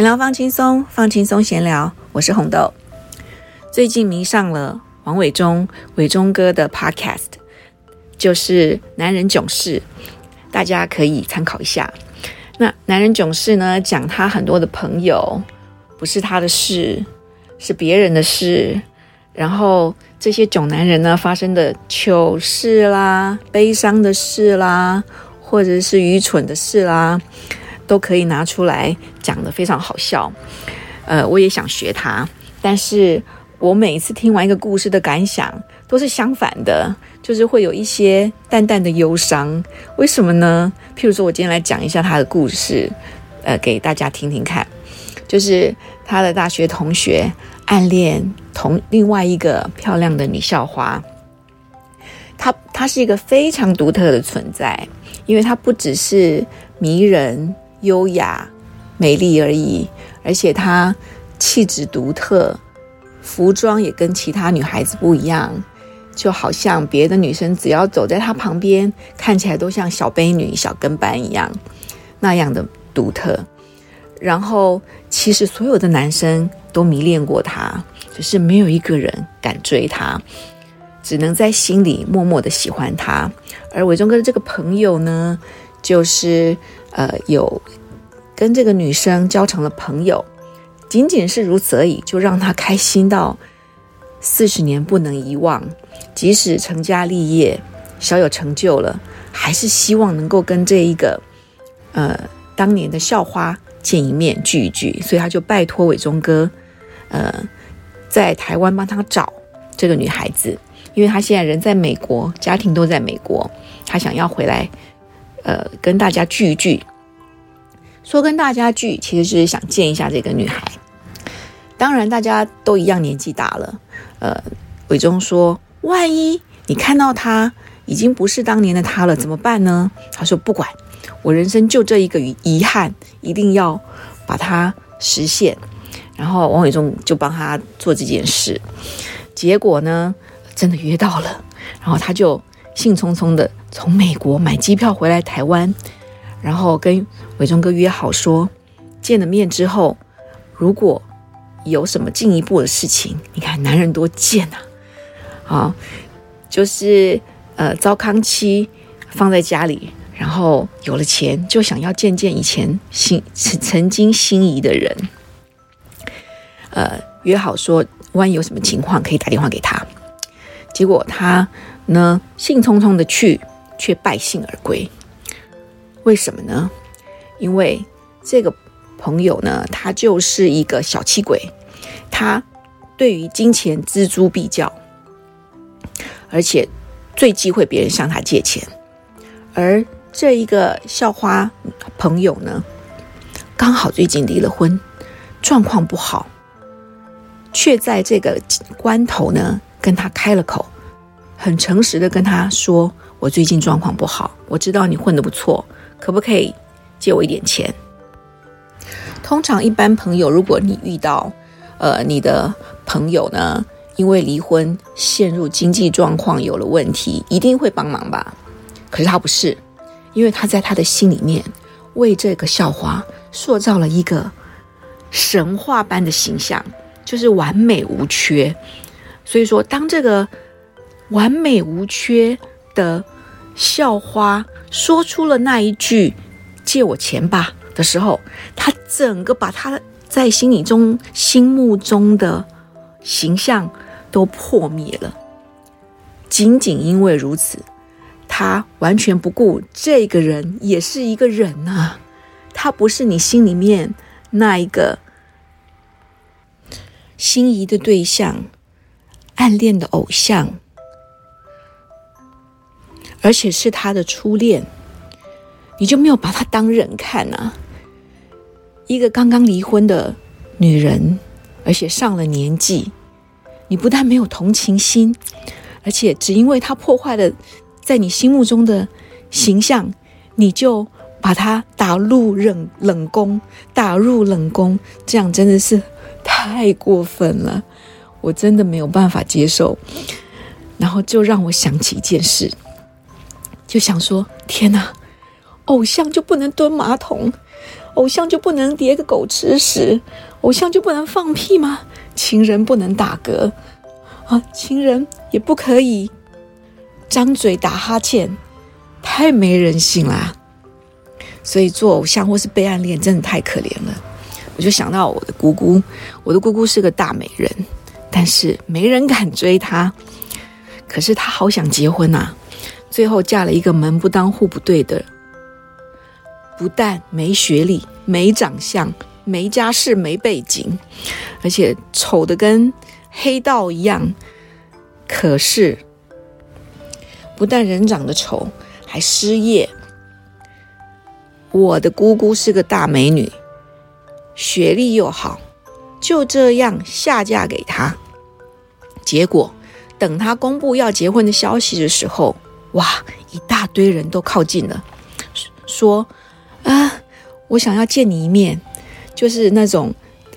闲聊放轻松，放轻松闲聊，我是红豆。最近迷上了王伟忠，伟忠哥的 Podcast，就是《男人囧事》，大家可以参考一下。那《男人囧事》呢，讲他很多的朋友，不是他的事，是别人的事。然后这些囧男人呢，发生的糗事啦、悲伤的事啦，或者是愚蠢的事啦。都可以拿出来讲的非常好笑，呃，我也想学他，但是我每一次听完一个故事的感想都是相反的，就是会有一些淡淡的忧伤。为什么呢？譬如说，我今天来讲一下他的故事，呃，给大家听听看。就是他的大学同学暗恋同另外一个漂亮的女校花，她她是一个非常独特的存在，因为她不只是迷人。优雅、美丽而已，而且她气质独特，服装也跟其他女孩子不一样，就好像别的女生只要走在她旁边，看起来都像小卑女、小跟班一样，那样的独特。然后，其实所有的男生都迷恋过她，只是没有一个人敢追她，只能在心里默默的喜欢她。而伟忠哥的这个朋友呢，就是。呃，有跟这个女生交成了朋友，仅仅是如此而已，就让他开心到四十年不能遗忘。即使成家立业，小有成就了，还是希望能够跟这一个呃当年的校花见一面聚一聚。所以他就拜托伟忠哥，呃，在台湾帮他找这个女孩子，因为他现在人在美国，家庭都在美国，他想要回来。呃，跟大家聚一聚，说跟大家聚，其实是想见一下这个女孩。当然，大家都一样年纪大了。呃，伟忠说：“万一你看到她已经不是当年的她了，怎么办呢？”他说：“不管，我人生就这一个遗憾，一定要把它实现。”然后王伟忠就帮他做这件事。结果呢，真的约到了，然后他就。兴冲冲的从美国买机票回来台湾，然后跟伟忠哥约好说，见了面之后，如果有什么进一步的事情，你看男人多贱呐！啊，就是呃糟糠妻放在家里，然后有了钱就想要见见以前心曾经心仪的人，呃约好说，万一有什么情况可以打电话给他，结果他。呢，兴冲冲的去，却败兴而归。为什么呢？因为这个朋友呢，他就是一个小气鬼，他对于金钱锱铢必较，而且最忌讳别人向他借钱。而这一个校花朋友呢，刚好最近离了婚，状况不好，却在这个关头呢，跟他开了口。很诚实的跟他说：“我最近状况不好，我知道你混得不错，可不可以借我一点钱？”通常一般朋友，如果你遇到呃你的朋友呢，因为离婚陷入经济状况有了问题，一定会帮忙吧？可是他不是，因为他在他的心里面为这个校花塑造了一个神话般的形象，就是完美无缺。所以说，当这个。完美无缺的校花说出了那一句“借我钱吧”的时候，他整个把他在心里中、心目中的形象都破灭了。仅仅因为如此，他完全不顾这个人也是一个人啊，他不是你心里面那一个心仪的对象、暗恋的偶像。而且是他的初恋，你就没有把他当人看啊？一个刚刚离婚的女人，而且上了年纪，你不但没有同情心，而且只因为她破坏了在你心目中的形象，你就把她打入冷冷宫，打入冷宫，这样真的是太过分了，我真的没有办法接受。然后就让我想起一件事。就想说，天哪，偶像就不能蹲马桶，偶像就不能叠个狗吃屎，偶像就不能放屁吗？情人不能打嗝啊，情人也不可以张嘴打哈欠，太没人性啦！所以做偶像或是被暗恋，真的太可怜了。我就想到我的姑姑，我的姑姑是个大美人，但是没人敢追她。可是她好想结婚呐，最后嫁了一个门不当户不对的，不但没学历、没长相、没家世、没背景，而且丑的跟黑道一样。可是不但人长得丑，还失业。我的姑姑是个大美女。学历又好，就这样下嫁给他。结果等他公布要结婚的消息的时候，哇，一大堆人都靠近了，说：“啊，我想要见你一面。”就是那种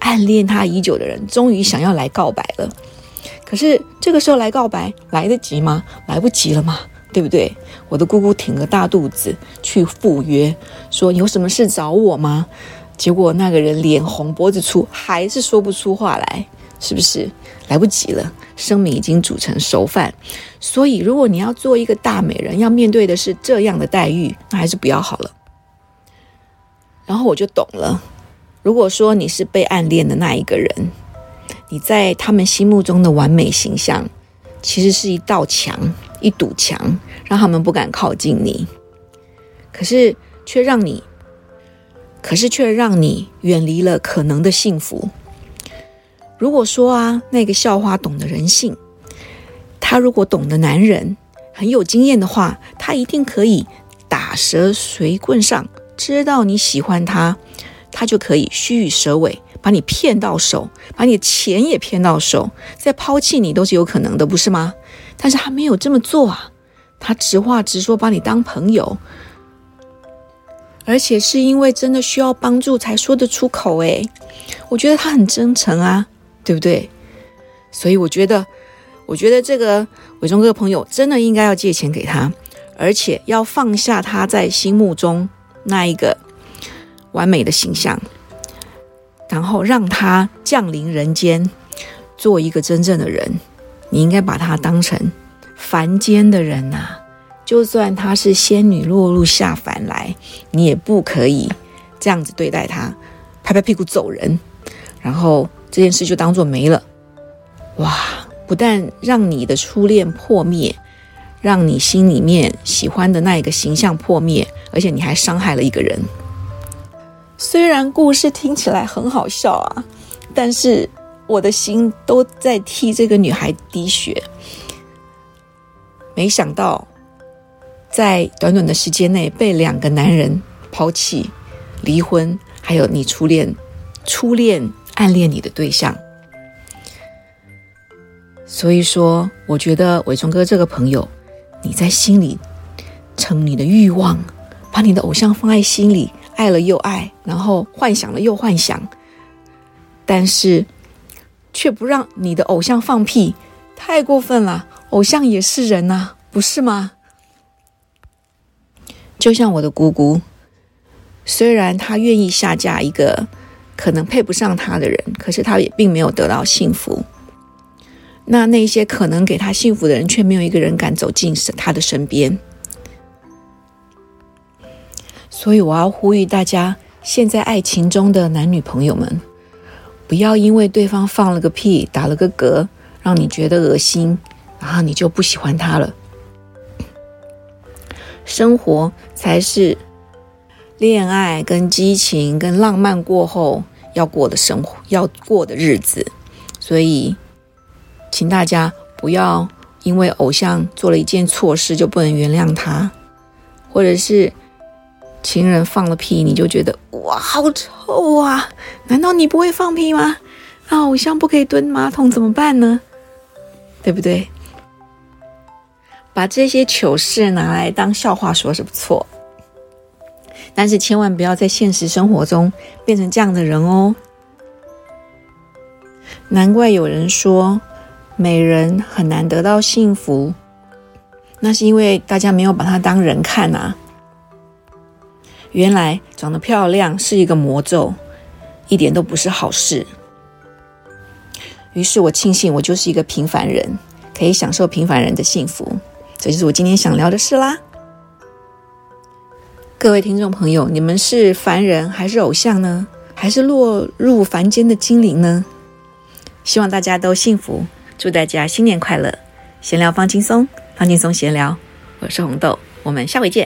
暗恋他已久的人，终于想要来告白了。可是这个时候来告白来得及吗？来不及了吗，对不对？我的姑姑挺个大肚子去赴约，说：“有什么事找我吗？”结果那个人脸红脖子粗，还是说不出话来，是不是来不及了？生米已经煮成熟饭，所以如果你要做一个大美人，要面对的是这样的待遇，那还是不要好了。然后我就懂了，如果说你是被暗恋的那一个人，你在他们心目中的完美形象，其实是一道墙，一堵墙，让他们不敢靠近你，可是却让你。可是却让你远离了可能的幸福。如果说啊，那个校花懂得人性，他如果懂得男人很有经验的话，他一定可以打蛇随棍上，知道你喜欢他，他就可以虚与蛇尾，把你骗到手，把你的钱也骗到手，再抛弃你都是有可能的，不是吗？但是他没有这么做啊，他直话直说，把你当朋友。而且是因为真的需要帮助才说得出口诶，我觉得他很真诚啊，对不对？所以我觉得，我觉得这个伟忠哥的朋友真的应该要借钱给他，而且要放下他在心目中那一个完美的形象，然后让他降临人间，做一个真正的人。你应该把他当成凡间的人呐。就算他是仙女落入下凡来，你也不可以这样子对待他，拍拍屁股走人，然后这件事就当做没了。哇！不但让你的初恋破灭，让你心里面喜欢的那一个形象破灭，而且你还伤害了一个人。虽然故事听起来很好笑啊，但是我的心都在替这个女孩滴血。没想到。在短短的时间内被两个男人抛弃、离婚，还有你初恋、初恋暗恋你的对象，所以说，我觉得伟忠哥这个朋友，你在心里逞你的欲望，把你的偶像放在心里，爱了又爱，然后幻想了又幻想，但是却不让你的偶像放屁，太过分了！偶像也是人呐，不是吗？就像我的姑姑，虽然她愿意下嫁一个可能配不上他的人，可是他也并没有得到幸福。那那些可能给他幸福的人，却没有一个人敢走进他的身边。所以我要呼吁大家，现在爱情中的男女朋友们，不要因为对方放了个屁、打了个嗝，让你觉得恶心，然后你就不喜欢他了。生活才是恋爱、跟激情、跟浪漫过后要过的生活，要过的日子。所以，请大家不要因为偶像做了一件错事就不能原谅他，或者是情人放了屁你就觉得哇好臭啊？难道你不会放屁吗？那偶像不可以蹲马桶怎么办呢？对不对？把这些糗事拿来当笑话说是不错，但是千万不要在现实生活中变成这样的人哦。难怪有人说美人很难得到幸福，那是因为大家没有把她当人看啊。原来长得漂亮是一个魔咒，一点都不是好事。于是我庆幸我就是一个平凡人，可以享受平凡人的幸福。这就是我今天想聊的事啦。各位听众朋友，你们是凡人还是偶像呢？还是落入凡间的精灵呢？希望大家都幸福，祝大家新年快乐！闲聊放轻松，放轻松闲聊，我是红豆，我们下回见。